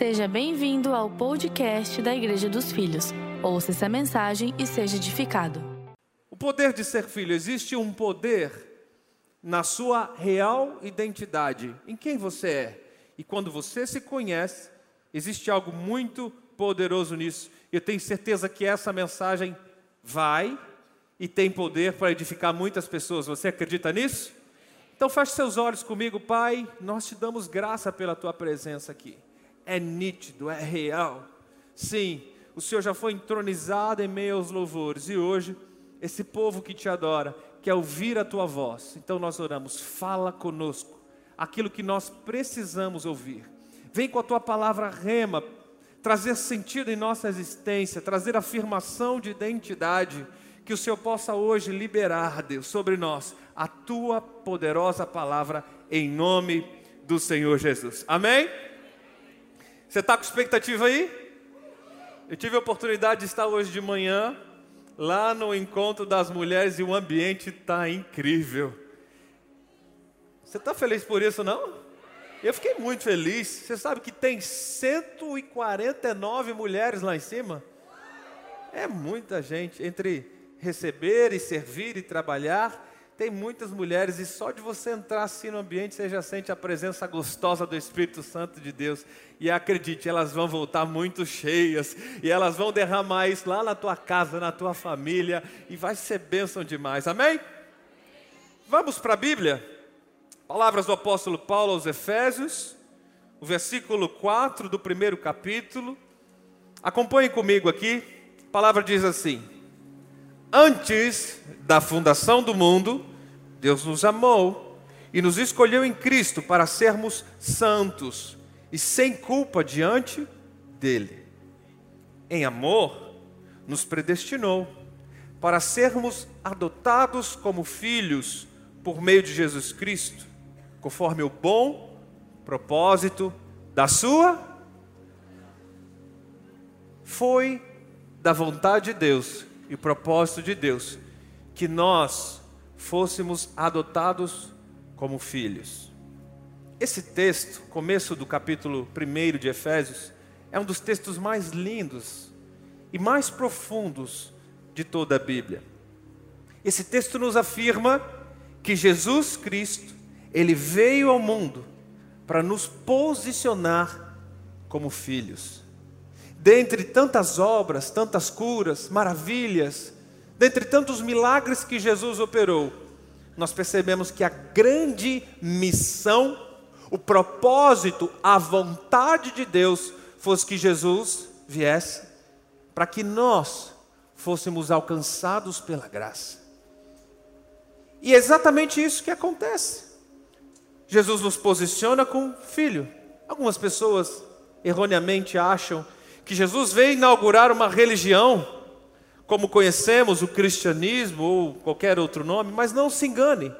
Seja bem-vindo ao podcast da Igreja dos Filhos. Ouça essa mensagem e seja edificado. O poder de ser filho, existe um poder na sua real identidade, em quem você é. E quando você se conhece, existe algo muito poderoso nisso. Eu tenho certeza que essa mensagem vai e tem poder para edificar muitas pessoas. Você acredita nisso? Então feche seus olhos comigo, Pai. Nós te damos graça pela tua presença aqui. É nítido, é real. Sim, o Senhor já foi entronizado em meio aos louvores e hoje esse povo que te adora quer ouvir a tua voz. Então nós oramos, fala conosco aquilo que nós precisamos ouvir. Vem com a tua palavra rema, trazer sentido em nossa existência, trazer afirmação de identidade que o Senhor possa hoje liberar, Deus, sobre nós a tua poderosa palavra em nome do Senhor Jesus. Amém? Você está com expectativa aí? Eu tive a oportunidade de estar hoje de manhã lá no encontro das mulheres e o ambiente está incrível. Você está feliz por isso, não? Eu fiquei muito feliz. Você sabe que tem 149 mulheres lá em cima? É muita gente entre receber e servir e trabalhar. Tem muitas mulheres e só de você entrar assim no ambiente você já sente a presença gostosa do Espírito Santo de Deus. E acredite, elas vão voltar muito cheias e elas vão derramar isso lá na tua casa, na tua família e vai ser bênção demais. Amém? Vamos para a Bíblia. Palavras do apóstolo Paulo aos Efésios, o versículo 4 do primeiro capítulo. Acompanhe comigo aqui. A palavra diz assim: Antes da fundação do mundo, Deus nos amou e nos escolheu em Cristo para sermos santos e sem culpa diante dele. Em amor, nos predestinou para sermos adotados como filhos por meio de Jesus Cristo, conforme o bom propósito da sua foi da vontade de Deus e propósito de Deus que nós fôssemos adotados como filhos. Esse texto, começo do capítulo 1 de Efésios, é um dos textos mais lindos e mais profundos de toda a Bíblia. Esse texto nos afirma que Jesus Cristo, ele veio ao mundo para nos posicionar como filhos dentre tantas obras, tantas curas, maravilhas, dentre tantos milagres que Jesus operou, nós percebemos que a grande missão, o propósito, a vontade de Deus fosse que Jesus viesse para que nós fôssemos alcançados pela graça. E é exatamente isso que acontece. Jesus nos posiciona como filho. Algumas pessoas erroneamente acham que Jesus veio inaugurar uma religião, como conhecemos o cristianismo ou qualquer outro nome, mas não se engane.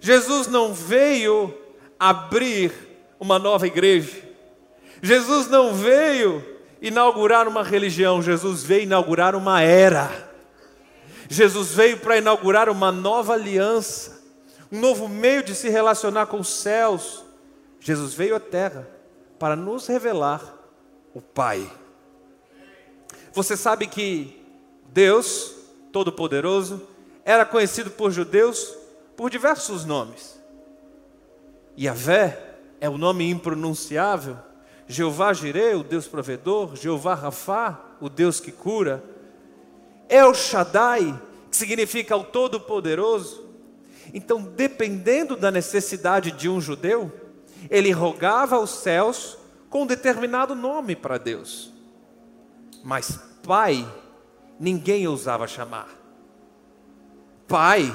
Jesus não veio abrir uma nova igreja. Jesus não veio inaugurar uma religião, Jesus veio inaugurar uma era. Jesus veio para inaugurar uma nova aliança, um novo meio de se relacionar com os céus. Jesus veio à terra para nos revelar o Pai. Você sabe que Deus, Todo-Poderoso, era conhecido por judeus por diversos nomes. Yahvé é o nome impronunciável, Jeová Jireh, o Deus provedor, Jeová Rafá, o Deus que cura, El Shaddai, que significa o Todo-Poderoso. Então, dependendo da necessidade de um judeu, ele rogava aos céus com um determinado nome para Deus. Mas pai, ninguém ousava chamar. Pai,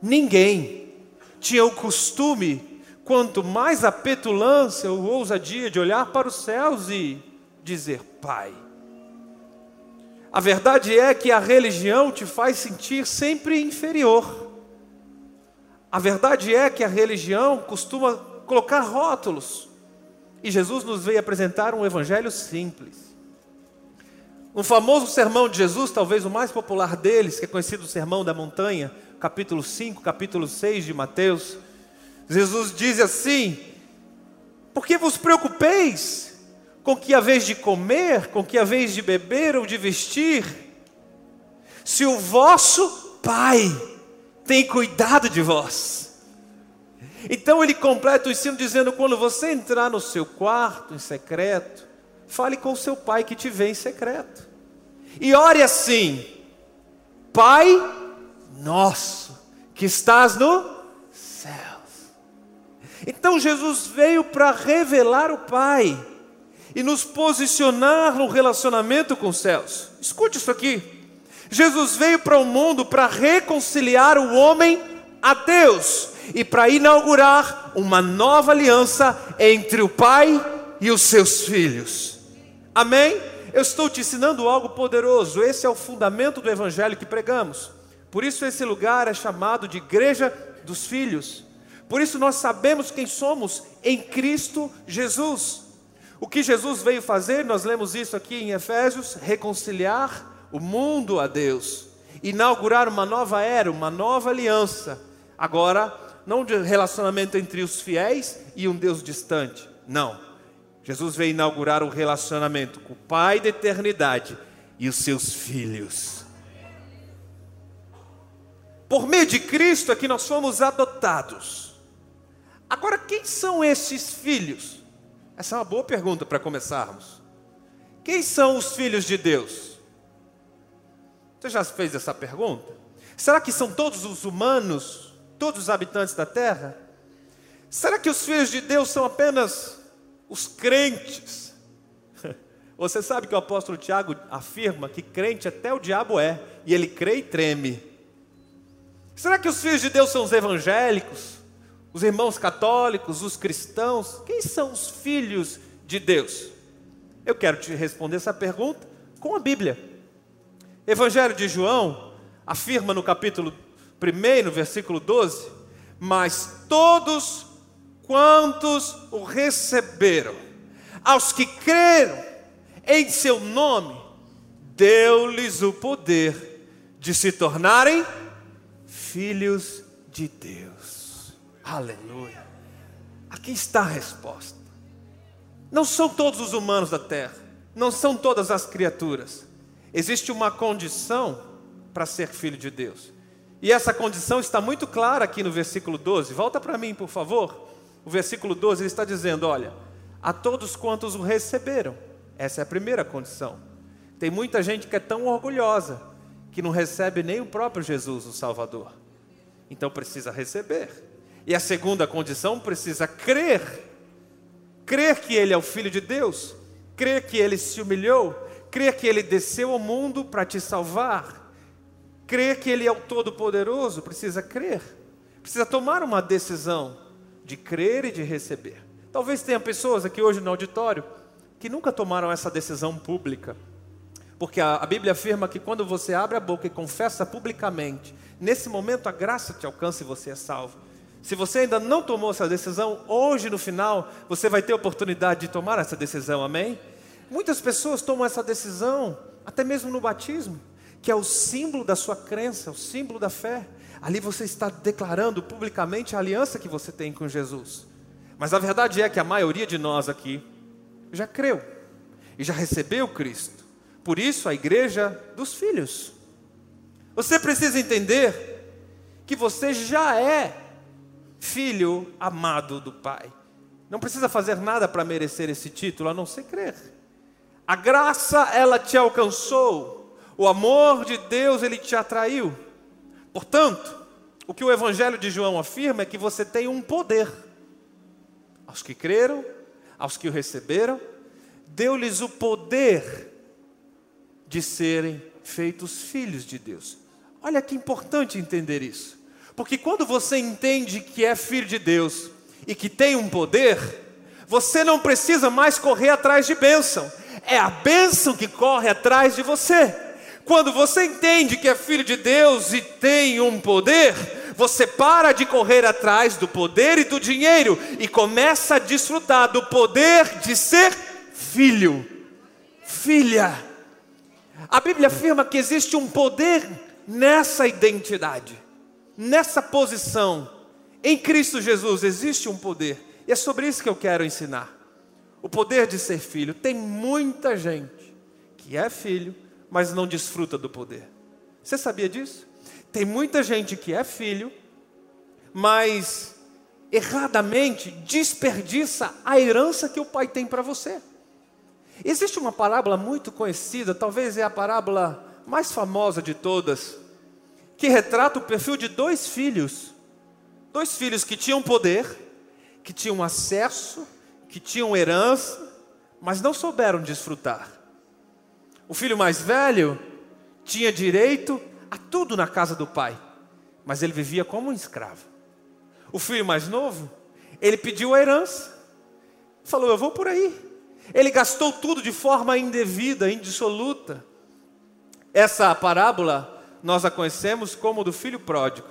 ninguém tinha o costume, quanto mais a petulância ou ousadia de olhar para os céus e dizer Pai. A verdade é que a religião te faz sentir sempre inferior. A verdade é que a religião costuma colocar rótulos. E Jesus nos veio apresentar um evangelho simples. Um famoso sermão de Jesus, talvez o mais popular deles, que é conhecido o Sermão da Montanha, capítulo 5, capítulo 6 de Mateus. Jesus diz assim: Por que vos preocupeis com que a vez de comer, com que a vez de beber ou de vestir, se o vosso Pai tem cuidado de vós. Então ele completa o ensino dizendo: quando você entrar no seu quarto em secreto, fale com o seu pai que te vê em secreto. E ore assim: Pai nosso, que estás no céus. Então Jesus veio para revelar o Pai e nos posicionar no relacionamento com os céus. Escute isso aqui. Jesus veio para o mundo para reconciliar o homem a Deus e para inaugurar uma nova aliança entre o Pai e os seus filhos. Amém? Eu estou te ensinando algo poderoso. Esse é o fundamento do evangelho que pregamos. Por isso esse lugar é chamado de igreja dos filhos. Por isso nós sabemos quem somos em Cristo Jesus. O que Jesus veio fazer, nós lemos isso aqui em Efésios, reconciliar o mundo a Deus, inaugurar uma nova era, uma nova aliança. Agora, não de relacionamento entre os fiéis e um Deus distante. Não. Jesus veio inaugurar o relacionamento com o Pai da eternidade e os seus filhos. Por meio de Cristo é que nós fomos adotados. Agora, quem são esses filhos? Essa é uma boa pergunta para começarmos. Quem são os filhos de Deus? Você já fez essa pergunta? Será que são todos os humanos, todos os habitantes da terra? Será que os filhos de Deus são apenas os crentes? Você sabe que o apóstolo Tiago afirma que crente até o diabo é, e ele crê e treme. Será que os filhos de Deus são os evangélicos, os irmãos católicos, os cristãos? Quem são os filhos de Deus? Eu quero te responder essa pergunta com a Bíblia. Evangelho de João afirma no capítulo 1, no versículo 12: Mas todos quantos o receberam, aos que creram em seu nome, deu-lhes o poder de se tornarem filhos de Deus. Aleluia. Aqui está a resposta. Não são todos os humanos da terra, não são todas as criaturas. Existe uma condição para ser filho de Deus. E essa condição está muito clara aqui no versículo 12. Volta para mim, por favor. O versículo 12 ele está dizendo: Olha, a todos quantos o receberam. Essa é a primeira condição. Tem muita gente que é tão orgulhosa que não recebe nem o próprio Jesus, o Salvador. Então precisa receber. E a segunda condição precisa crer. Crer que ele é o filho de Deus, crer que ele se humilhou, crer que ele desceu ao mundo para te salvar. Crer que ele é o todo-poderoso, precisa crer. Precisa tomar uma decisão de crer e de receber. Talvez tenha pessoas aqui hoje no auditório que nunca tomaram essa decisão pública. Porque a, a Bíblia afirma que quando você abre a boca e confessa publicamente Nesse momento a graça te alcança e você é salvo. Se você ainda não tomou essa decisão, hoje no final você vai ter a oportunidade de tomar essa decisão, amém? Muitas pessoas tomam essa decisão, até mesmo no batismo, que é o símbolo da sua crença, o símbolo da fé. Ali você está declarando publicamente a aliança que você tem com Jesus. Mas a verdade é que a maioria de nós aqui já creu e já recebeu Cristo. Por isso a igreja dos filhos. Você precisa entender que você já é filho amado do Pai. Não precisa fazer nada para merecer esse título, a não ser crer. A graça, ela te alcançou. O amor de Deus, ele te atraiu. Portanto, o que o Evangelho de João afirma é que você tem um poder. Aos que creram, aos que o receberam, deu-lhes o poder de serem feitos filhos de Deus. Olha que importante entender isso. Porque quando você entende que é filho de Deus e que tem um poder, você não precisa mais correr atrás de bênção. É a bênção que corre atrás de você. Quando você entende que é filho de Deus e tem um poder, você para de correr atrás do poder e do dinheiro e começa a desfrutar do poder de ser filho, filha. A Bíblia afirma que existe um poder nessa identidade, nessa posição, em Cristo Jesus existe um poder, e é sobre isso que eu quero ensinar. o poder de ser filho. Tem muita gente que é filho, mas não desfruta do poder. Você sabia disso? Tem muita gente que é filho, mas erradamente desperdiça a herança que o pai tem para você. Existe uma parábola muito conhecida, talvez é a parábola mais famosa de todas, que retrata o perfil de dois filhos. Dois filhos que tinham poder, que tinham acesso, que tinham herança, mas não souberam desfrutar. O filho mais velho tinha direito a tudo na casa do pai, mas ele vivia como um escravo. O filho mais novo, ele pediu a herança, falou: Eu vou por aí. Ele gastou tudo de forma indevida, indissoluta. Essa parábola nós a conhecemos como do filho pródigo.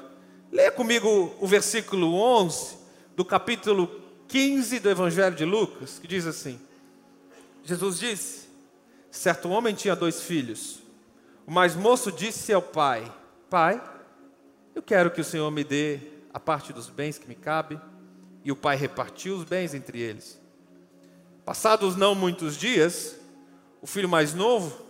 Leia comigo o versículo 11 do capítulo 15 do Evangelho de Lucas, que diz assim: Jesus disse: Certo homem tinha dois filhos. O mais moço disse ao pai: Pai, eu quero que o Senhor me dê a parte dos bens que me cabe. E o pai repartiu os bens entre eles. Passados não muitos dias, o filho mais novo,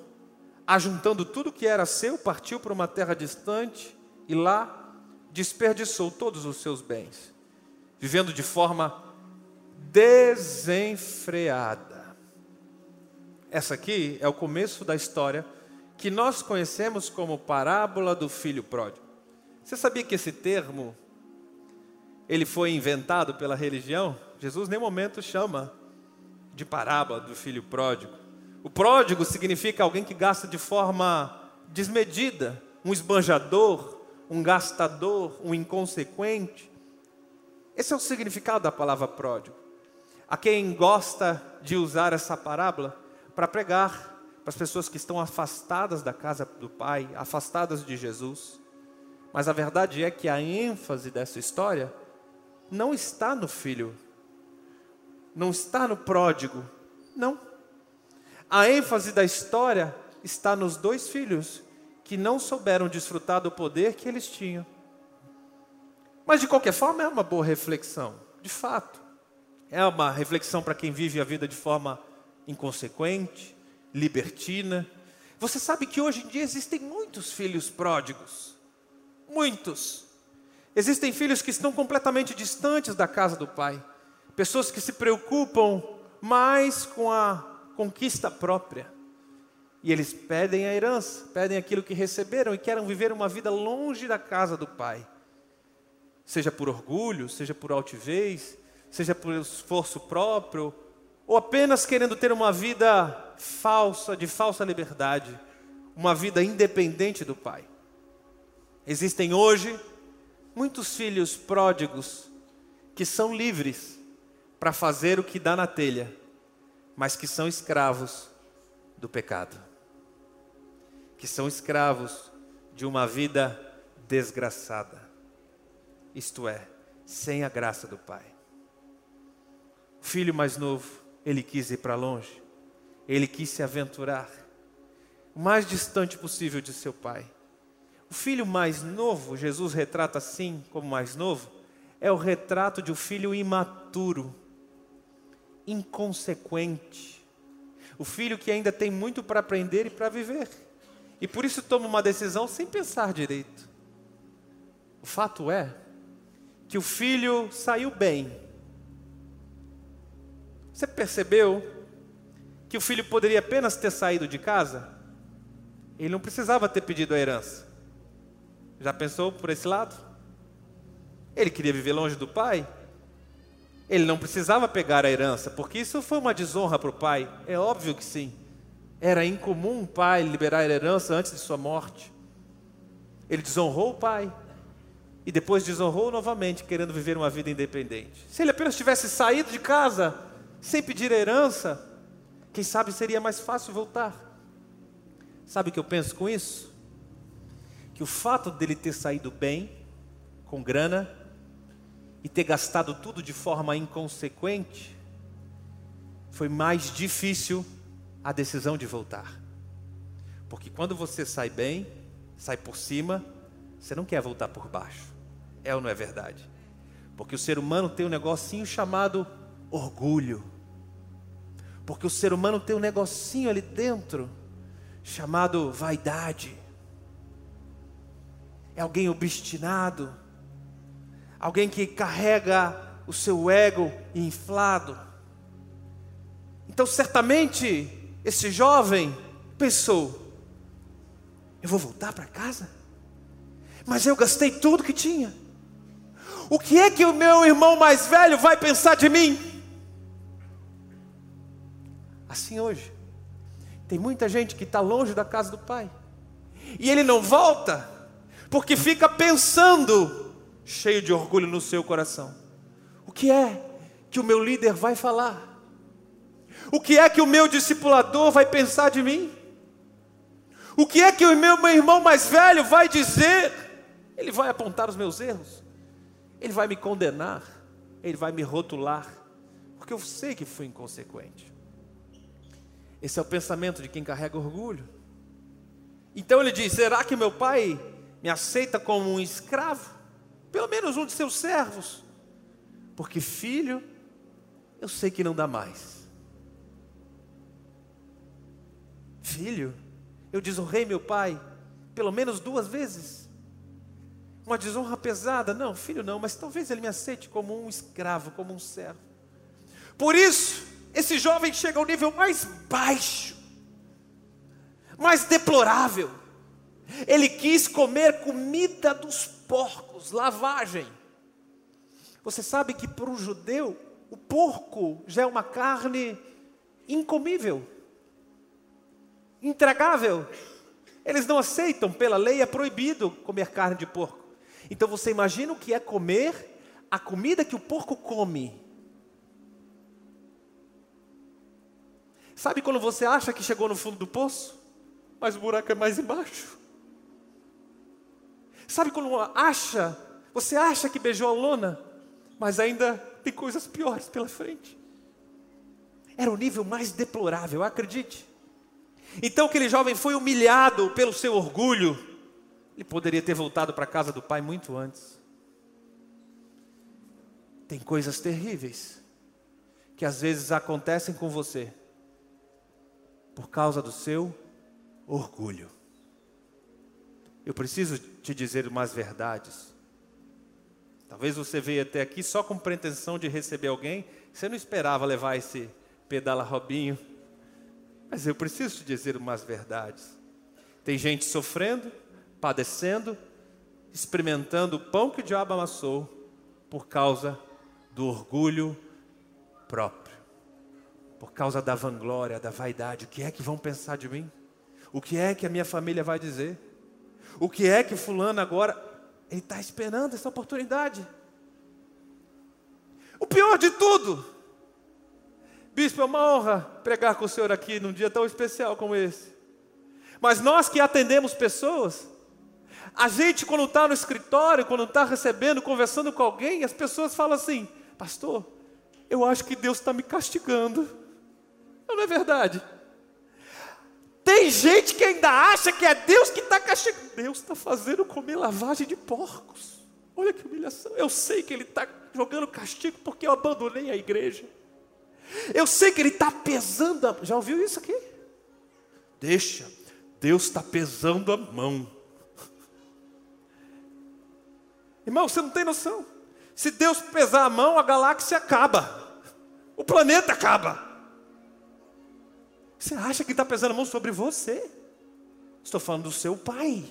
ajuntando tudo que era seu, partiu para uma terra distante e lá desperdiçou todos os seus bens, vivendo de forma desenfreada. Essa aqui é o começo da história que nós conhecemos como parábola do filho pródigo. Você sabia que esse termo ele foi inventado pela religião? Jesus nem momento chama de parábola do filho pródigo. O pródigo significa alguém que gasta de forma desmedida, um esbanjador, um gastador, um inconsequente. Esse é o significado da palavra pródigo. A quem gosta de usar essa parábola para pregar para as pessoas que estão afastadas da casa do Pai, afastadas de Jesus. Mas a verdade é que a ênfase dessa história não está no filho não está no pródigo. Não. A ênfase da história está nos dois filhos que não souberam desfrutar do poder que eles tinham. Mas de qualquer forma é uma boa reflexão, de fato. É uma reflexão para quem vive a vida de forma inconsequente, libertina. Você sabe que hoje em dia existem muitos filhos pródigos. Muitos. Existem filhos que estão completamente distantes da casa do pai pessoas que se preocupam mais com a conquista própria. E eles pedem a herança, pedem aquilo que receberam e querem viver uma vida longe da casa do Pai. Seja por orgulho, seja por altivez, seja por esforço próprio, ou apenas querendo ter uma vida falsa, de falsa liberdade, uma vida independente do Pai. Existem hoje muitos filhos pródigos que são livres, para fazer o que dá na telha, mas que são escravos do pecado, que são escravos de uma vida desgraçada, isto é, sem a graça do Pai. O filho mais novo, ele quis ir para longe, ele quis se aventurar, o mais distante possível de seu pai. O filho mais novo, Jesus retrata assim como mais novo, é o retrato de um filho imaturo inconsequente. O filho que ainda tem muito para aprender e para viver. E por isso toma uma decisão sem pensar direito. O fato é que o filho saiu bem. Você percebeu que o filho poderia apenas ter saído de casa? Ele não precisava ter pedido a herança. Já pensou por esse lado? Ele queria viver longe do pai? Ele não precisava pegar a herança, porque isso foi uma desonra para o pai. É óbvio que sim. Era incomum um pai liberar a herança antes de sua morte. Ele desonrou o pai e depois desonrou novamente, querendo viver uma vida independente. Se ele apenas tivesse saído de casa sem pedir a herança, quem sabe seria mais fácil voltar. Sabe o que eu penso com isso? Que o fato dele ter saído bem, com grana, e ter gastado tudo de forma inconsequente, foi mais difícil a decisão de voltar. Porque quando você sai bem, sai por cima, você não quer voltar por baixo. É ou não é verdade? Porque o ser humano tem um negocinho chamado orgulho. Porque o ser humano tem um negocinho ali dentro chamado vaidade. É alguém obstinado, alguém que carrega o seu ego inflado. Então, certamente, esse jovem pensou: eu vou voltar para casa, mas eu gastei tudo que tinha. O que é que o meu irmão mais velho vai pensar de mim? Assim hoje, tem muita gente que está longe da casa do pai, e ele não volta, porque fica pensando, cheio de orgulho no seu coração: o que é que o meu líder vai falar? O que é que o meu discipulador vai pensar de mim? O que é que o meu, meu irmão mais velho vai dizer? Ele vai apontar os meus erros, ele vai me condenar, ele vai me rotular, porque eu sei que fui inconsequente. Esse é o pensamento de quem carrega orgulho. Então ele diz: será que meu pai me aceita como um escravo? Pelo menos um de seus servos. Porque filho, eu sei que não dá mais. Filho, eu desonrei meu pai pelo menos duas vezes. Uma desonra pesada, não, filho não, mas talvez ele me aceite como um escravo, como um servo. Por isso, esse jovem chega ao nível mais baixo, mais deplorável. Ele quis comer comida dos porcos, lavagem. Você sabe que para um judeu, o porco já é uma carne incomível, intragável. Eles não aceitam, pela lei é proibido comer carne de porco. Então você imagina o que é comer a comida que o porco come. Sabe quando você acha que chegou no fundo do poço, mas o buraco é mais embaixo? Sabe quando acha, você acha que beijou a lona, mas ainda tem coisas piores pela frente? Era o nível mais deplorável, acredite. Então aquele jovem foi humilhado pelo seu orgulho. Ele poderia ter voltado para a casa do pai muito antes. Tem coisas terríveis que às vezes acontecem com você por causa do seu orgulho. Eu preciso te dizer umas verdades. Talvez você veio até aqui só com pretensão de receber alguém, você não esperava levar esse pedala Robinho. Mas eu preciso te dizer umas verdades. Tem gente sofrendo, padecendo, experimentando o pão que o diabo amassou por causa do orgulho próprio por causa da vanglória, da vaidade. O que é que vão pensar de mim? O que é que a minha família vai dizer? O que é que fulano agora ele está esperando essa oportunidade? O pior de tudo, bispo, é uma honra pregar com o senhor aqui num dia tão especial como esse. Mas nós que atendemos pessoas, a gente quando está no escritório, quando está recebendo, conversando com alguém, as pessoas falam assim, pastor, eu acho que Deus está me castigando. Não é verdade? Tem gente que ainda acha que é Deus que está castigando. Deus está fazendo comer lavagem de porcos. Olha que humilhação. Eu sei que Ele está jogando castigo porque eu abandonei a igreja. Eu sei que Ele está pesando. A... Já ouviu isso aqui? Deixa. Deus está pesando a mão. Irmão, você não tem noção. Se Deus pesar a mão, a galáxia acaba. O planeta acaba. Você acha que está pesando a mão sobre você? Estou falando do seu pai.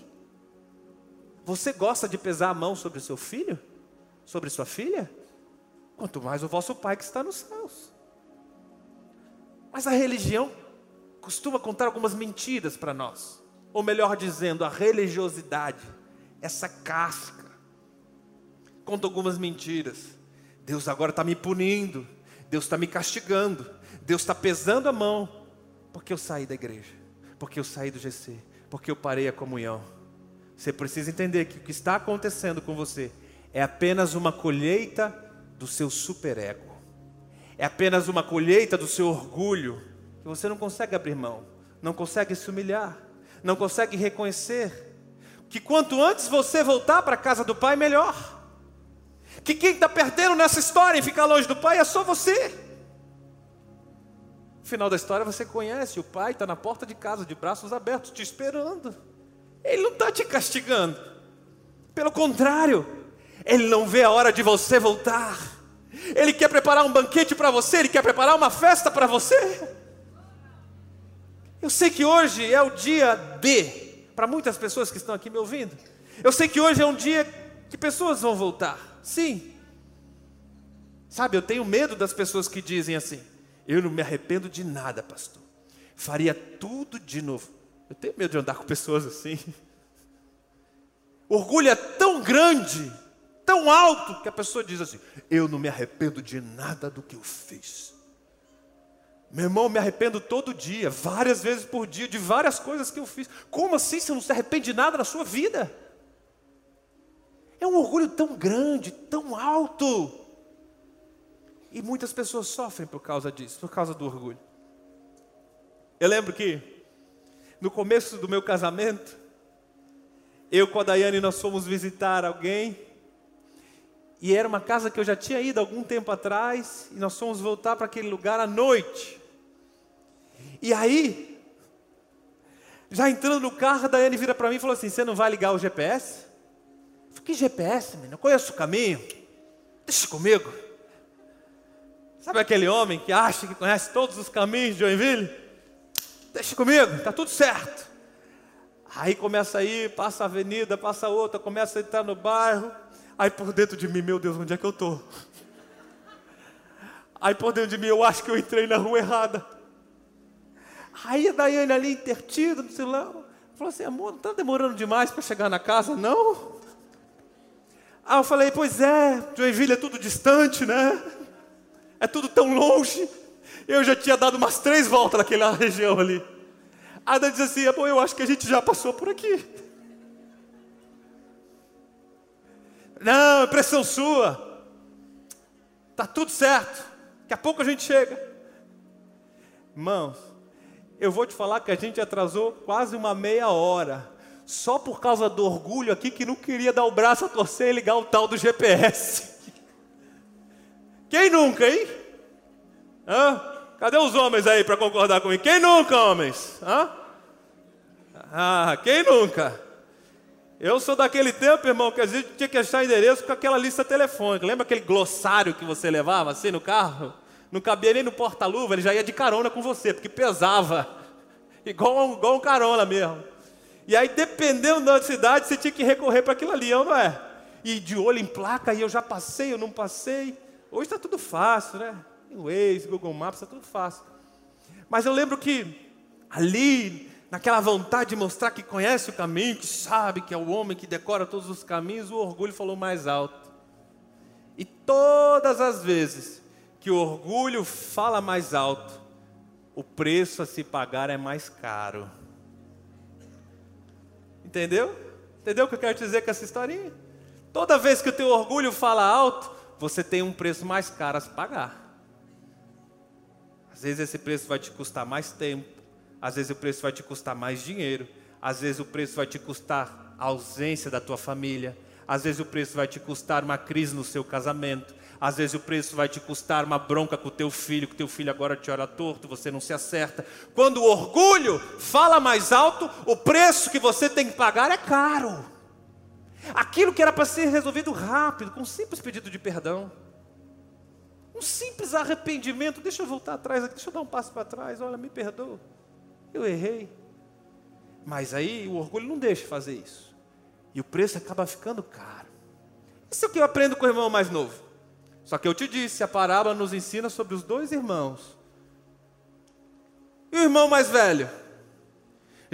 Você gosta de pesar a mão sobre o seu filho? Sobre sua filha? Quanto mais o vosso pai que está nos céus. Mas a religião costuma contar algumas mentiras para nós. Ou melhor dizendo, a religiosidade, essa casca, conta algumas mentiras. Deus agora está me punindo, Deus está me castigando, Deus está pesando a mão porque eu saí da igreja, porque eu saí do GC, porque eu parei a comunhão. Você precisa entender que o que está acontecendo com você é apenas uma colheita do seu superego. É apenas uma colheita do seu orgulho, que você não consegue abrir mão, não consegue se humilhar, não consegue reconhecer que quanto antes você voltar para a casa do Pai, melhor. Que quem está perdendo nessa história em ficar longe do Pai é só você. No final da história você conhece, o pai está na porta de casa, de braços abertos, te esperando. Ele não está te castigando. Pelo contrário, ele não vê a hora de você voltar. Ele quer preparar um banquete para você, ele quer preparar uma festa para você. Eu sei que hoje é o dia D para muitas pessoas que estão aqui me ouvindo. Eu sei que hoje é um dia que pessoas vão voltar. Sim. Sabe, eu tenho medo das pessoas que dizem assim: eu não me arrependo de nada, pastor. Faria tudo de novo. Eu tenho medo de andar com pessoas assim. Orgulho é tão grande, tão alto, que a pessoa diz assim: Eu não me arrependo de nada do que eu fiz. Meu irmão, eu me arrependo todo dia, várias vezes por dia, de várias coisas que eu fiz. Como assim você não se arrepende de nada na sua vida? É um orgulho tão grande, tão alto. E muitas pessoas sofrem por causa disso, por causa do orgulho. Eu lembro que, no começo do meu casamento, eu com a Daiane nós fomos visitar alguém, e era uma casa que eu já tinha ido algum tempo atrás, e nós fomos voltar para aquele lugar à noite. E aí, já entrando no carro, a Daiane vira para mim e falou assim: Você não vai ligar o GPS? Eu falei, que GPS, menino? Eu conheço o caminho. Deixa comigo. Sabe aquele homem que acha que conhece todos os caminhos de Joinville? Deixa comigo, está tudo certo. Aí começa a ir, passa a avenida, passa outra, começa a entrar no bairro. Aí por dentro de mim, meu Deus, onde é que eu estou? Aí por dentro de mim, eu acho que eu entrei na rua errada. Aí a Daiane ali intertida no celular, falou assim: amor, não está demorando demais para chegar na casa, não? Aí eu falei: pois é, Joinville é tudo distante, né? É tudo tão longe. Eu já tinha dado umas três voltas naquela região ali. Ada diz assim: bom, eu acho que a gente já passou por aqui. Não, é pressão sua. Tá tudo certo. Daqui a pouco a gente chega. Irmãos, eu vou te falar que a gente atrasou quase uma meia hora. Só por causa do orgulho aqui que não queria dar o braço a torcer e ligar o tal do GPS. Quem nunca, hein? Hã? Cadê os homens aí para concordar comigo? Quem nunca, homens? Hã? Ah, quem nunca? Eu sou daquele tempo, irmão, que a gente tinha que achar endereço com aquela lista telefônica. Lembra aquele glossário que você levava assim no carro? Não cabia nem no porta-luva, ele já ia de carona com você, porque pesava. Igual, igual um carona mesmo. E aí, dependendo da cidade, você tinha que recorrer para aquilo ali, não é? E de olho em placa, e eu já passei, eu não passei. Hoje está tudo fácil, né? O Waze, Google Maps, está tudo fácil. Mas eu lembro que ali, naquela vontade de mostrar que conhece o caminho, que sabe que é o homem que decora todos os caminhos, o orgulho falou mais alto. E todas as vezes que o orgulho fala mais alto, o preço a se pagar é mais caro. Entendeu? Entendeu o que eu quero dizer com essa historinha? Toda vez que o teu orgulho fala alto, você tem um preço mais caro a se pagar. Às vezes esse preço vai te custar mais tempo, às vezes o preço vai te custar mais dinheiro, às vezes o preço vai te custar a ausência da tua família, às vezes o preço vai te custar uma crise no seu casamento, às vezes o preço vai te custar uma bronca com o teu filho, que teu filho agora te olha torto, você não se acerta. Quando o orgulho fala mais alto, o preço que você tem que pagar é caro. Aquilo que era para ser resolvido rápido, com um simples pedido de perdão. Um simples arrependimento. Deixa eu voltar atrás aqui, deixa eu dar um passo para trás. Olha, me perdoa. Eu errei. Mas aí o orgulho não deixa fazer isso. E o preço acaba ficando caro. Isso é o que eu aprendo com o irmão mais novo. Só que eu te disse, a parábola nos ensina sobre os dois irmãos. E o irmão mais velho?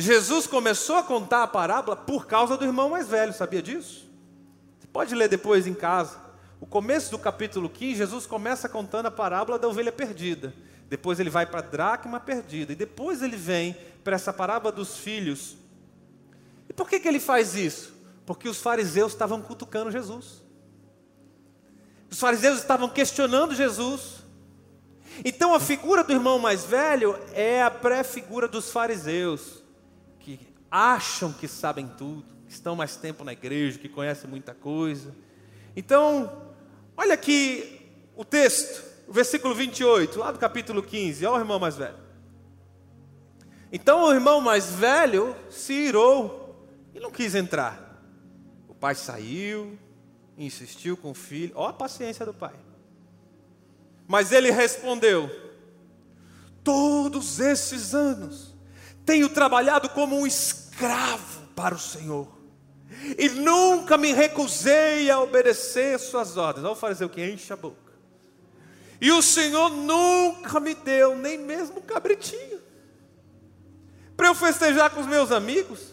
Jesus começou a contar a parábola por causa do irmão mais velho, sabia disso? Você pode ler depois em casa. O começo do capítulo 15, Jesus começa contando a parábola da ovelha perdida. Depois ele vai para a dracma perdida. E depois ele vem para essa parábola dos filhos. E por que, que ele faz isso? Porque os fariseus estavam cutucando Jesus. Os fariseus estavam questionando Jesus. Então a figura do irmão mais velho é a pré-figura dos fariseus acham que sabem tudo, que estão mais tempo na igreja, que conhecem muita coisa. Então, olha aqui o texto, o versículo 28, lá do capítulo 15, olha o irmão mais velho. Então o irmão mais velho se irou e não quis entrar. O pai saiu, insistiu com o filho, olha a paciência do pai. Mas ele respondeu: Todos esses anos tenho trabalhado como um escravo para o Senhor, e nunca me recusei a obedecer suas ordens. Olha o fariseu que enche a boca. E o Senhor nunca me deu nem mesmo um cabritinho para eu festejar com os meus amigos.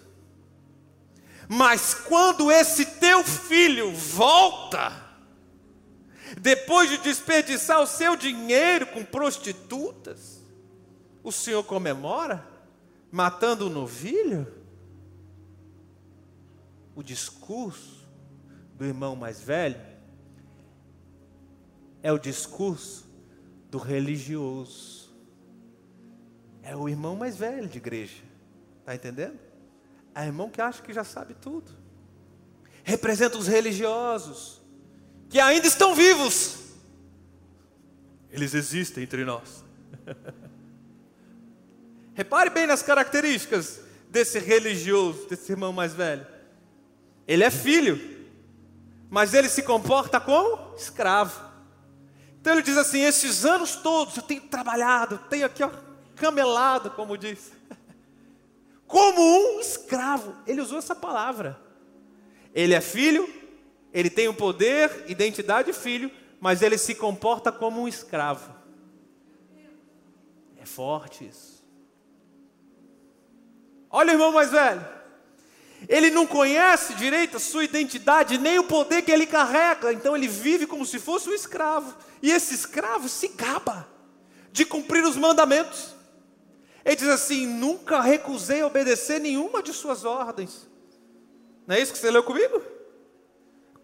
Mas quando esse teu filho volta, depois de desperdiçar o seu dinheiro com prostitutas, o Senhor comemora, matando o novilho? O discurso do irmão mais velho é o discurso do religioso. É o irmão mais velho de igreja. Está entendendo? É o irmão que acha que já sabe tudo. Representa os religiosos que ainda estão vivos. Eles existem entre nós. Repare bem nas características desse religioso, desse irmão mais velho. Ele é filho, mas ele se comporta como escravo. Então ele diz assim: esses anos todos eu tenho trabalhado, tenho aqui ó, camelado, como diz, como um escravo. Ele usou essa palavra. Ele é filho, ele tem o poder, identidade de filho, mas ele se comporta como um escravo. É forte isso. Olha o irmão mais velho. Ele não conhece direito a sua identidade, nem o poder que ele carrega, então ele vive como se fosse um escravo. E esse escravo se gaba de cumprir os mandamentos. Ele diz assim: nunca recusei obedecer nenhuma de suas ordens. Não é isso que você leu comigo?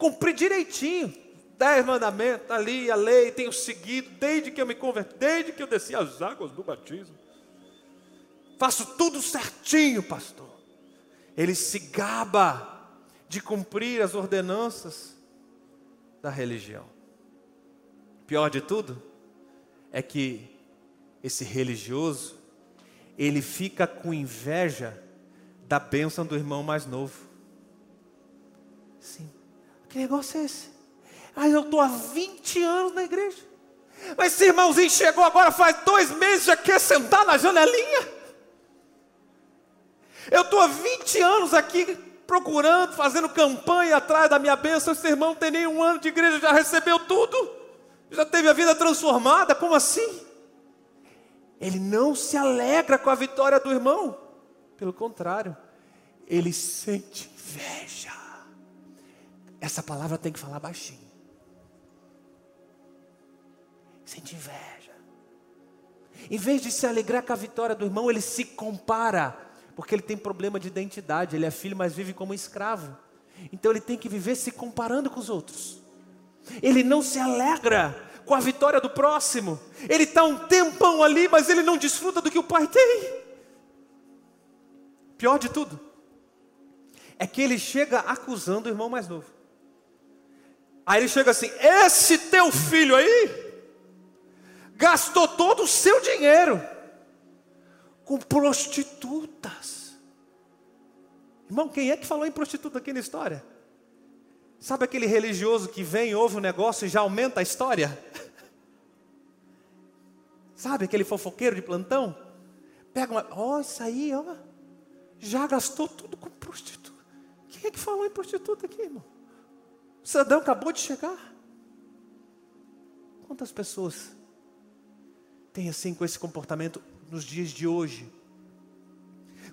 cumpri direitinho. Dez mandamentos, ali a lei, tenho seguido desde que eu me converti, desde que eu desci as águas do batismo. Faço tudo certinho, pastor. Ele se gaba de cumprir as ordenanças da religião. Pior de tudo é que esse religioso, ele fica com inveja da bênção do irmão mais novo. Sim. Que negócio é esse? Ah, eu estou há 20 anos na igreja. Mas esse irmãozinho chegou agora faz dois meses, já quer sentar na janelinha. Eu estou há 20 anos aqui procurando, fazendo campanha atrás da minha bênção. Esse irmão tem nem um ano de igreja, já recebeu tudo. Já teve a vida transformada. Como assim? Ele não se alegra com a vitória do irmão. Pelo contrário, ele sente inveja. Essa palavra tem que falar baixinho. Sente inveja. Em vez de se alegrar com a vitória do irmão, ele se compara, porque ele tem problema de identidade. Ele é filho, mas vive como escravo. Então ele tem que viver se comparando com os outros. Ele não se alegra com a vitória do próximo. Ele está um tempão ali, mas ele não desfruta do que o pai tem. Pior de tudo, é que ele chega acusando o irmão mais novo. Aí ele chega assim: Esse teu filho aí gastou todo o seu dinheiro com prostitutas. Irmão, quem é que falou em prostituta aqui na história? Sabe aquele religioso que vem, ouve o negócio e já aumenta a história? Sabe aquele fofoqueiro de plantão? Pega uma, ó, oh, isso aí, ó, já gastou tudo com prostituta. Quem é que falou em prostituta aqui, irmão? O cidadão acabou de chegar. Quantas pessoas têm assim com esse comportamento nos dias de hoje?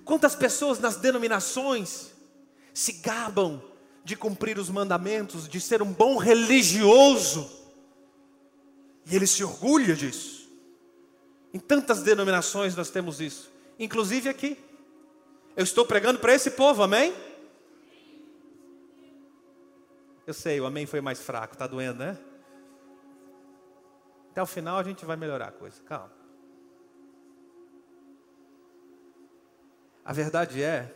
Quantas pessoas nas denominações se gabam de cumprir os mandamentos, de ser um bom religioso, e ele se orgulha disso. Em tantas denominações nós temos isso, inclusive aqui. Eu estou pregando para esse povo, amém? Eu sei, o amém foi mais fraco, está doendo, né? Até o final a gente vai melhorar a coisa, calma. A verdade é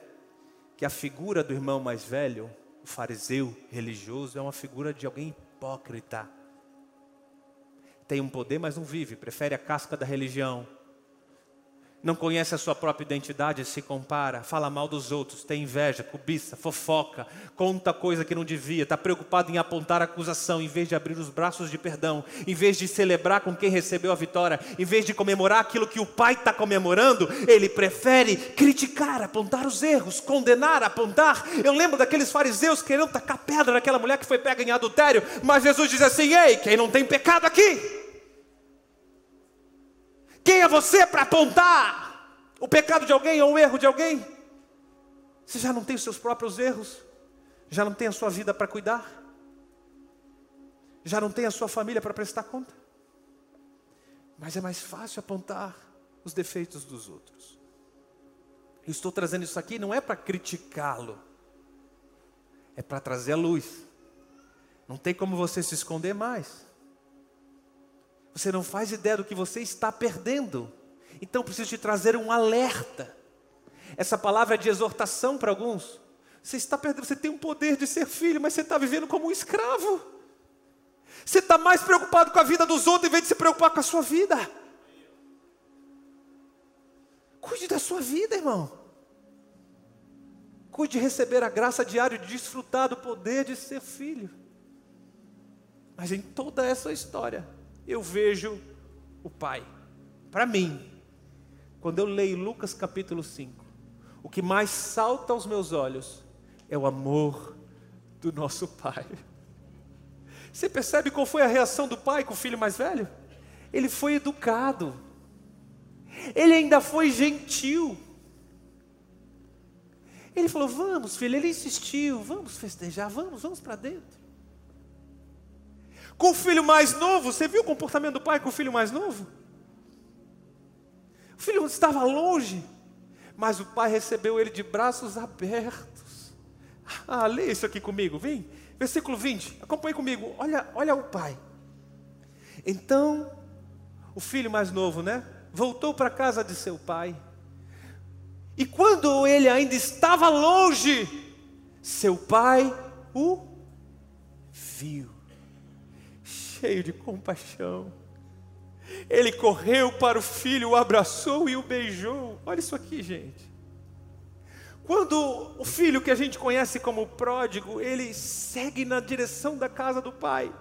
que a figura do irmão mais velho, o fariseu religioso, é uma figura de alguém hipócrita. tem um poder, mas não vive, prefere a casca da religião, não conhece a sua própria identidade, se compara, fala mal dos outros, tem inveja, cobiça, fofoca, conta coisa que não devia, está preocupado em apontar acusação, em vez de abrir os braços de perdão, em vez de celebrar com quem recebeu a vitória, em vez de comemorar aquilo que o pai está comemorando, ele prefere criticar, apontar os erros, condenar, apontar. Eu lembro daqueles fariseus querendo tacar pedra naquela mulher que foi pega em adultério, mas Jesus diz assim: ei, quem não tem pecado aqui? Quem é você para apontar o pecado de alguém ou o erro de alguém? Você já não tem os seus próprios erros? Já não tem a sua vida para cuidar? Já não tem a sua família para prestar conta? Mas é mais fácil apontar os defeitos dos outros. Eu estou trazendo isso aqui não é para criticá-lo, é para trazer a luz. Não tem como você se esconder mais. Você não faz ideia do que você está perdendo. Então preciso te trazer um alerta. Essa palavra é de exortação para alguns. Você está perdendo, você tem o poder de ser filho, mas você está vivendo como um escravo. Você está mais preocupado com a vida dos outros em vez de se preocupar com a sua vida. Cuide da sua vida, irmão. Cuide de receber a graça diária de desfrutar do poder de ser filho. Mas em toda essa história, eu vejo o Pai. Para mim, quando eu leio Lucas capítulo 5, o que mais salta aos meus olhos é o amor do nosso Pai. Você percebe qual foi a reação do pai com o filho mais velho? Ele foi educado, ele ainda foi gentil. Ele falou: Vamos, filho. Ele insistiu: Vamos festejar, vamos, vamos para dentro. Com o filho mais novo, você viu o comportamento do pai com o filho mais novo? O filho estava longe, mas o pai recebeu ele de braços abertos. Ah, lê isso aqui comigo, vem. Versículo 20, acompanhe comigo. Olha, olha o pai. Então, o filho mais novo, né? Voltou para a casa de seu pai. E quando ele ainda estava longe, seu pai o viu cheio de compaixão. Ele correu para o filho, o abraçou e o beijou. Olha isso aqui, gente. Quando o filho que a gente conhece como pródigo, ele segue na direção da casa do pai.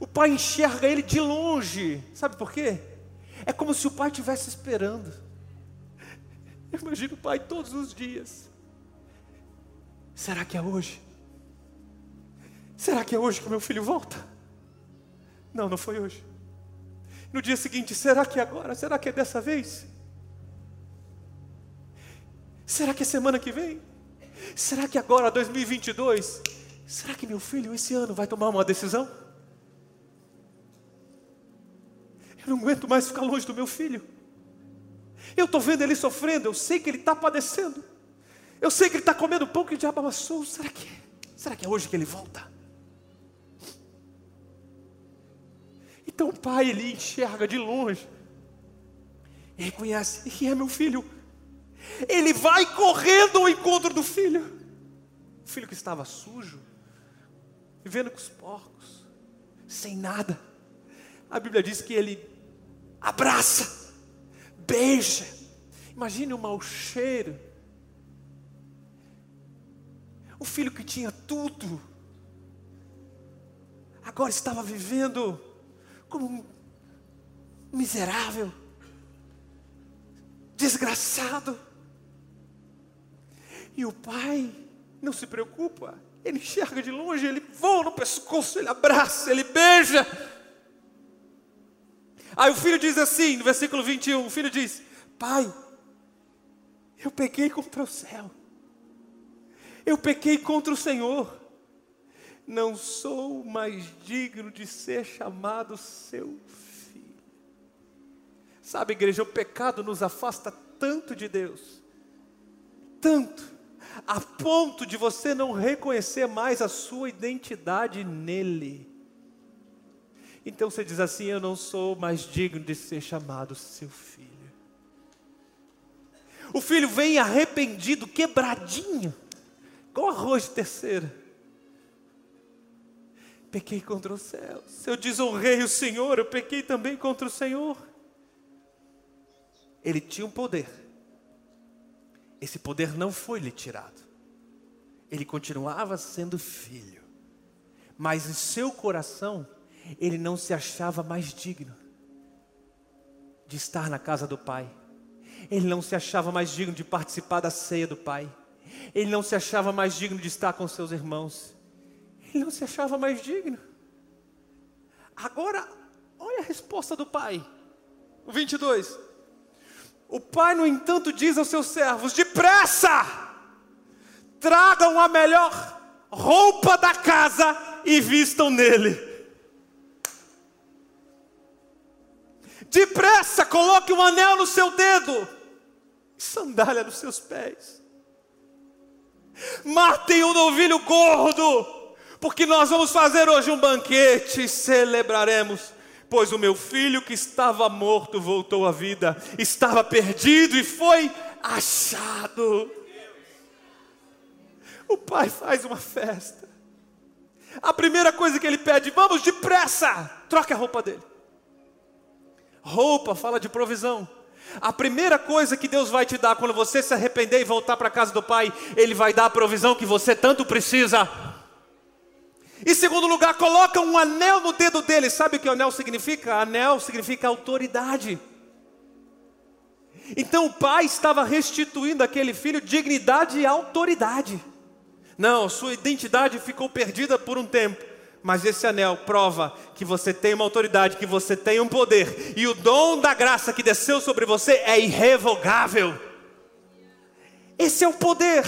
O pai enxerga ele de longe. Sabe por quê? É como se o pai estivesse esperando. Eu imagino o pai todos os dias. Será que é hoje? Será que é hoje que meu filho volta? Não, não foi hoje. No dia seguinte, será que é agora? Será que é dessa vez? Será que é semana que vem? Será que agora, 2022? Será que meu filho esse ano vai tomar uma decisão? Eu não aguento mais ficar longe do meu filho. Eu estou vendo ele sofrendo, eu sei que ele está padecendo. Eu sei que ele está comendo pão que o diabo amassou. Será que é? Será que é hoje que ele volta? Então o pai ele enxerga de longe e reconhece: e é meu filho. Ele vai correndo ao encontro do filho. O filho que estava sujo, vivendo com os porcos, sem nada. A Bíblia diz que ele abraça, beija. Imagine o mau cheiro. O filho que tinha tudo, agora estava vivendo como miserável, desgraçado. E o pai não se preocupa, ele enxerga de longe, ele voa no pescoço, ele abraça, ele beija. Aí o filho diz assim, no versículo 21, o filho diz: Pai, eu pequei contra o céu, eu pequei contra o Senhor não sou mais digno de ser chamado seu filho. Sabe, igreja, o pecado nos afasta tanto de Deus, tanto, a ponto de você não reconhecer mais a sua identidade nele. Então você diz assim: Eu não sou mais digno de ser chamado seu filho. O filho vem arrependido, quebradinho, com arroz de terceira pequei contra os céus. Se eu desonrei o Senhor, eu pequei também contra o Senhor. Ele tinha um poder. Esse poder não foi lhe tirado. Ele continuava sendo filho. Mas em seu coração, ele não se achava mais digno de estar na casa do Pai. Ele não se achava mais digno de participar da ceia do Pai. Ele não se achava mais digno de estar com seus irmãos. Ele não se achava mais digno. Agora, olha a resposta do pai. O 22. O pai, no entanto, diz aos seus servos: depressa, tragam a melhor roupa da casa e vistam nele. Depressa, coloque um anel no seu dedo, sandália nos seus pés. Matem um novilho gordo porque nós vamos fazer hoje um banquete e celebraremos. Pois o meu filho que estava morto voltou à vida, estava perdido e foi achado. O pai faz uma festa. A primeira coisa que ele pede, vamos depressa, troque a roupa dele. Roupa fala de provisão. A primeira coisa que Deus vai te dar quando você se arrepender e voltar para a casa do Pai, Ele vai dar a provisão que você tanto precisa. Em segundo lugar, coloca um anel no dedo dele. Sabe o que anel significa? Anel significa autoridade. Então o pai estava restituindo àquele filho dignidade e autoridade. Não, sua identidade ficou perdida por um tempo. Mas esse anel prova que você tem uma autoridade, que você tem um poder. E o dom da graça que desceu sobre você é irrevogável. Esse é o poder.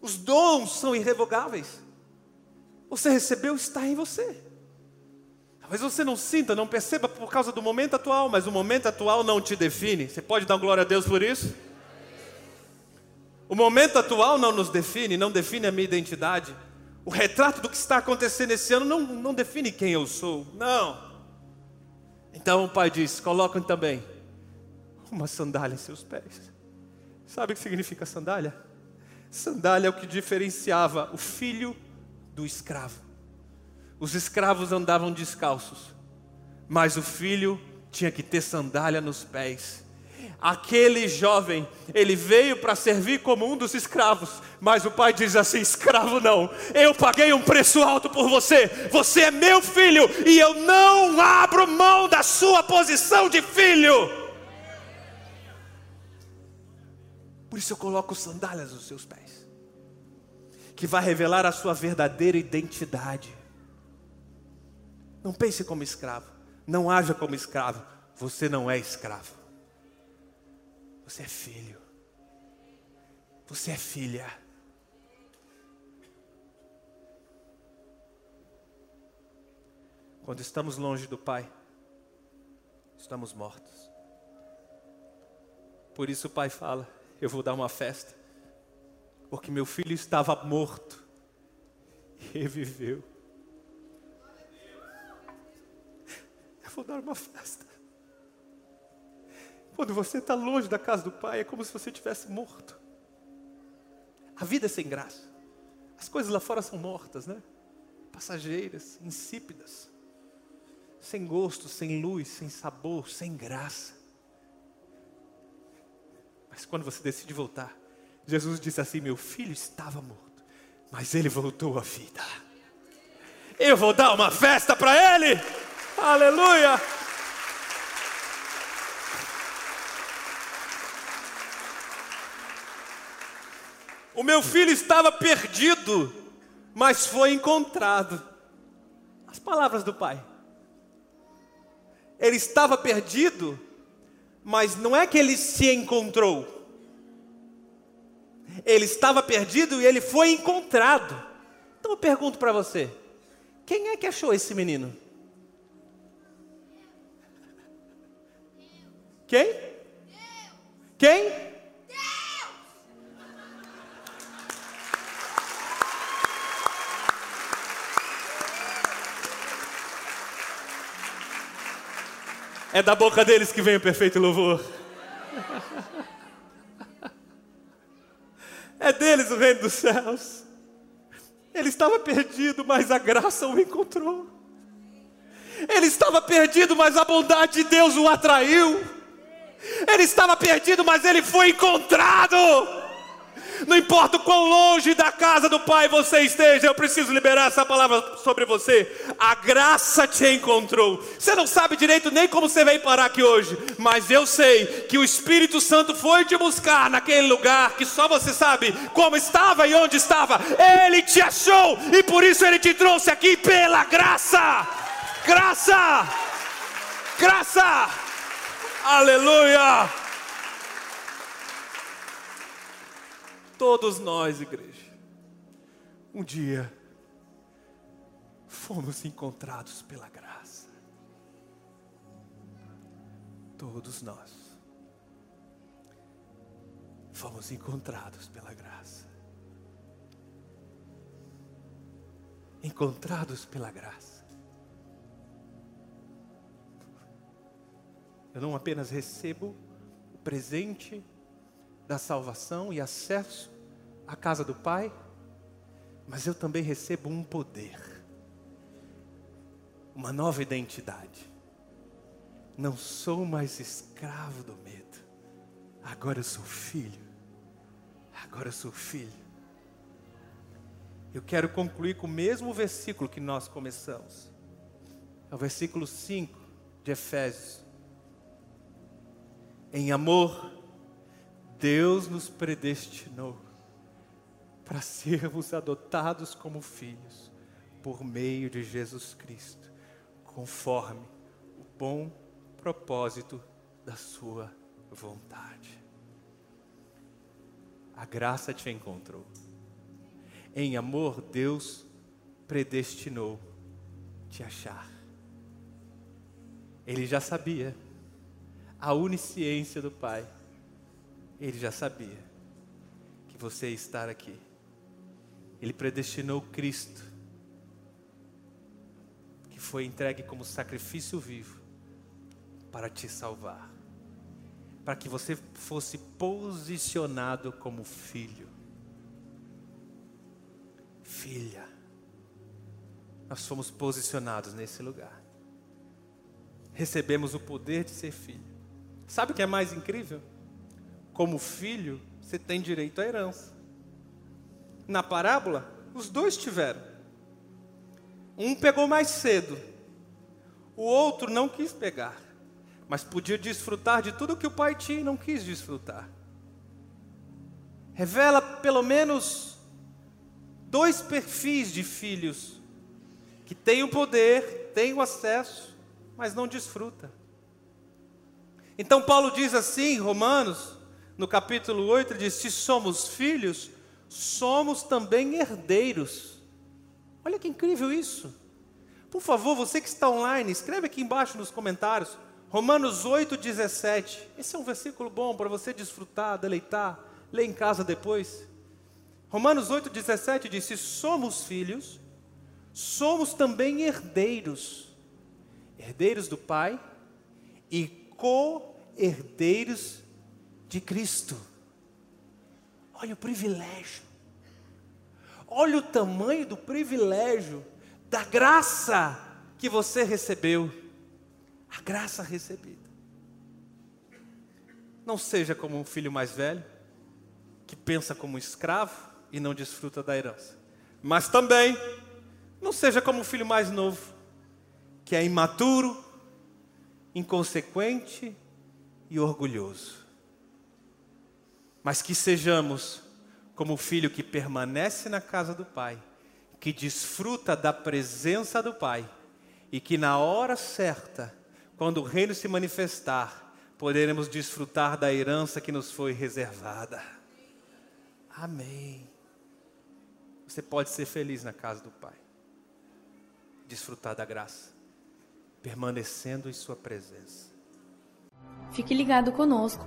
Os dons são irrevogáveis. Você recebeu, está em você. Talvez você não sinta, não perceba por causa do momento atual, mas o momento atual não te define. Você pode dar glória a Deus por isso? O momento atual não nos define, não define a minha identidade. O retrato do que está acontecendo esse ano não, não define quem eu sou. Não. Então o pai diz: coloquem também uma sandália em seus pés. Sabe o que significa sandália? Sandália é o que diferenciava o filho do escravo. Os escravos andavam descalços, mas o filho tinha que ter sandália nos pés. Aquele jovem, ele veio para servir como um dos escravos, mas o pai diz assim: escravo não, eu paguei um preço alto por você, você é meu filho e eu não abro mão da sua posição de filho. Por isso eu coloco sandálias nos seus pés que vai revelar a sua verdadeira identidade. Não pense como escravo, não haja como escravo. Você não é escravo. Você é filho. Você é filha. Quando estamos longe do Pai, estamos mortos. Por isso o Pai fala: Eu vou dar uma festa porque meu filho estava morto e reviveu. Eu vou dar uma festa. Quando você está longe da casa do pai, é como se você tivesse morto. A vida é sem graça. As coisas lá fora são mortas, né? Passageiras, insípidas, sem gosto, sem luz, sem sabor, sem graça. Mas quando você decide voltar, Jesus disse assim: Meu filho estava morto, mas ele voltou à vida. Eu vou dar uma festa para ele. Aleluia! O meu filho estava perdido, mas foi encontrado. As palavras do pai. Ele estava perdido, mas não é que ele se encontrou. Ele estava perdido e ele foi encontrado. Então eu pergunto para você: quem é que achou esse menino? Quem? Quem? É da boca deles que vem o perfeito louvor. É deles o reino dos céus. Ele estava perdido, mas a graça o encontrou. Ele estava perdido, mas a bondade de Deus o atraiu. Ele estava perdido, mas ele foi encontrado. Não importa o quão longe da casa do Pai você esteja, eu preciso liberar essa palavra sobre você. A graça te encontrou. Você não sabe direito nem como você veio parar aqui hoje, mas eu sei que o Espírito Santo foi te buscar naquele lugar que só você sabe como estava e onde estava. Ele te achou e por isso ele te trouxe aqui pela graça. Graça! Graça! Aleluia! Todos nós, igreja, um dia fomos encontrados pela graça. Todos nós fomos encontrados pela graça. Encontrados pela graça. Eu não apenas recebo o presente da salvação e acesso à casa do Pai, mas eu também recebo um poder, uma nova identidade. Não sou mais escravo do medo, agora eu sou filho. Agora eu sou filho. Eu quero concluir com o mesmo versículo que nós começamos. É o versículo 5 de Efésios. Em amor, Deus nos predestinou para sermos adotados como filhos por meio de Jesus Cristo, conforme o bom propósito da Sua vontade. A graça te encontrou. Em amor, Deus predestinou te achar. Ele já sabia a onisciência do Pai ele já sabia que você ia estar aqui. Ele predestinou Cristo, que foi entregue como sacrifício vivo para te salvar, para que você fosse posicionado como filho, filha. Nós fomos posicionados nesse lugar. Recebemos o poder de ser filho. Sabe o que é mais incrível? Como filho, você tem direito à herança. Na parábola, os dois tiveram. Um pegou mais cedo, o outro não quis pegar, mas podia desfrutar de tudo que o pai tinha e não quis desfrutar. Revela pelo menos dois perfis de filhos que têm o poder, têm o acesso, mas não desfruta. Então Paulo diz assim, Romanos, no capítulo 8, ele diz: Se somos filhos, somos também herdeiros. Olha que incrível isso. Por favor, você que está online, escreve aqui embaixo nos comentários. Romanos 8, 17. Esse é um versículo bom para você desfrutar, deleitar. Lê em casa depois. Romanos 8, 17 diz: Se somos filhos, somos também herdeiros. Herdeiros do Pai e co-herdeiros de Cristo. Olha o privilégio. Olha o tamanho do privilégio, da graça que você recebeu. A graça recebida. Não seja como um filho mais velho, que pensa como um escravo e não desfruta da herança. Mas também, não seja como um filho mais novo, que é imaturo, inconsequente e orgulhoso mas que sejamos como o filho que permanece na casa do Pai, que desfruta da presença do Pai e que na hora certa, quando o reino se manifestar, poderemos desfrutar da herança que nos foi reservada. Amém. Você pode ser feliz na casa do Pai, desfrutar da graça, permanecendo em Sua presença. Fique ligado conosco.